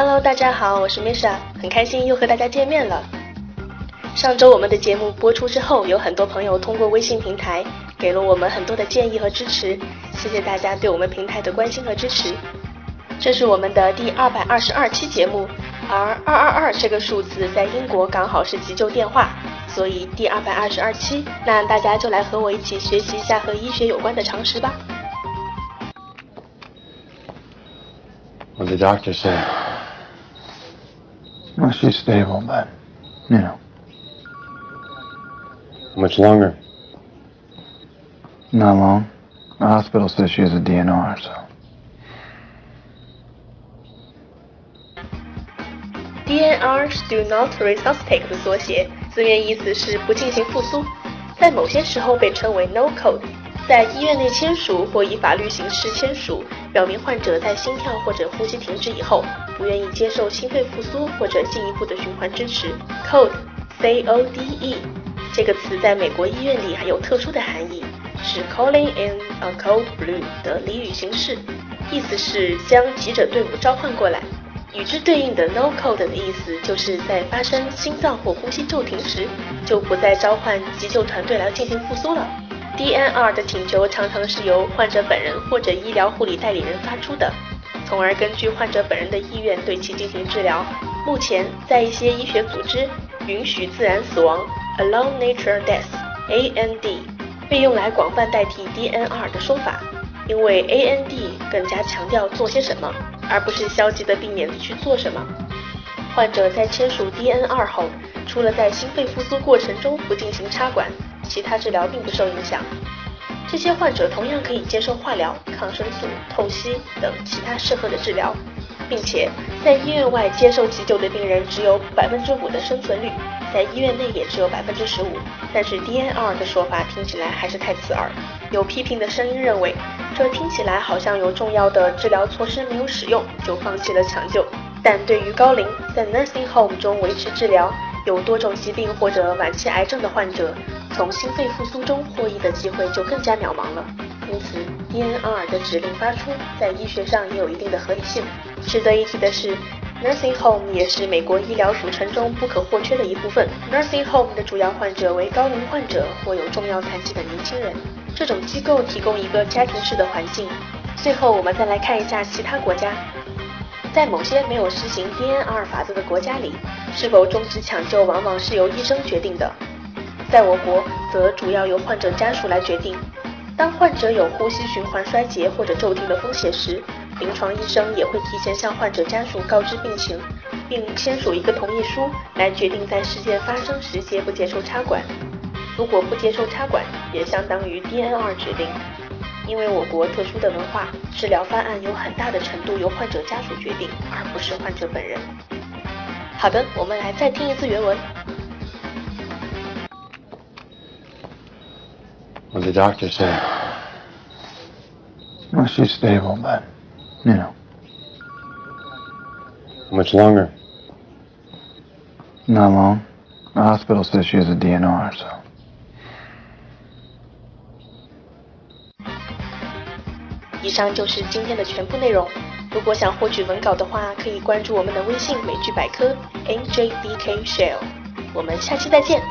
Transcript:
Hello，大家好，我是 Misha，很开心又和大家见面了。上周我们的节目播出之后，有很多朋友通过微信平台给了我们很多的建议和支持，谢谢大家对我们平台的关心和支持。这是我们的第二百二十二期节目，而二二二这个数字在英国刚好是急救电话，所以第二百二十二期，那大家就来和我一起学习一下和医学有关的常识吧。What the doctor say? Well, she's stable, but, you know, How much longer? not long. The hospital says she has a DNR, so. DNR 是 Do Not Resuscitate 的缩写，字面意思是不进行复苏，在某些时候被称为 No Code，在医院内签署或以法律形式签署， 表明患者在心跳或者呼吸停止以后，不愿意接受心肺复苏或者进一步的循环支持。Code C O D E 这个词在美国医院里还有特殊的含义，是 Calling in a Code Blue 的俚语形式，意思是将急诊队伍召唤过来。与之对应的 no code 的意思，就是在发生心脏或呼吸骤停时，就不再召唤急救团队来进行复苏了。DNR 的请求常常是由患者本人或者医疗护理代理人发出的，从而根据患者本人的意愿对其进行治疗。目前，在一些医学组织允许自然死亡 （alone nature death，AND） 被用来广泛代替 DNR 的说法，因为 AND 更加强调做些什么。而不是消极的避免去做什么。患者在签署 DNR 后，除了在心肺复苏过程中不进行插管，其他治疗并不受影响。这些患者同样可以接受化疗、抗生素、透析等其他适合的治疗，并且在医院外接受急救的病人只有百分之五的生存率，在医院内也只有百分之十五。但是 DNR 的说法听起来还是太刺耳。有批评的声音认为。这听起来好像有重要的治疗措施没有使用就放弃了抢救，但对于高龄在 nursing home 中维持治疗、有多种疾病或者晚期癌症的患者，从心肺复苏中获益的机会就更加渺茫了。因此，DNR 的指令发出在医学上也有一定的合理性。值得一提的是，nursing home 也是美国医疗组成中不可或缺的一部分。nursing home 的主要患者为高龄患者或有重要残疾的年轻人。这种机构提供一个家庭式的环境。最后，我们再来看一下其他国家，在某些没有实行 DNR 法则的国家里，是否终止抢救往往是由医生决定的。在我国，则主要由患者家属来决定。当患者有呼吸循环衰竭或者骤停的风险时，临床医生也会提前向患者家属告知病情，并签署一个同意书，来决定在事件发生时接不接受插管。如果不接受插管，也相当于 DNR 指令。因为我国特殊的文化，治疗方案有很大的程度由患者家属决定，而不是患者本人。好的，我们来再听一次原文。What did the doctor say? Well, she's stable, but, you know, How much longer? not long. The hospital says she has a DNR, so. 以上就是今天的全部内容。如果想获取文稿的话，可以关注我们的微信美剧百科 NJDK Shell。我们下期再见。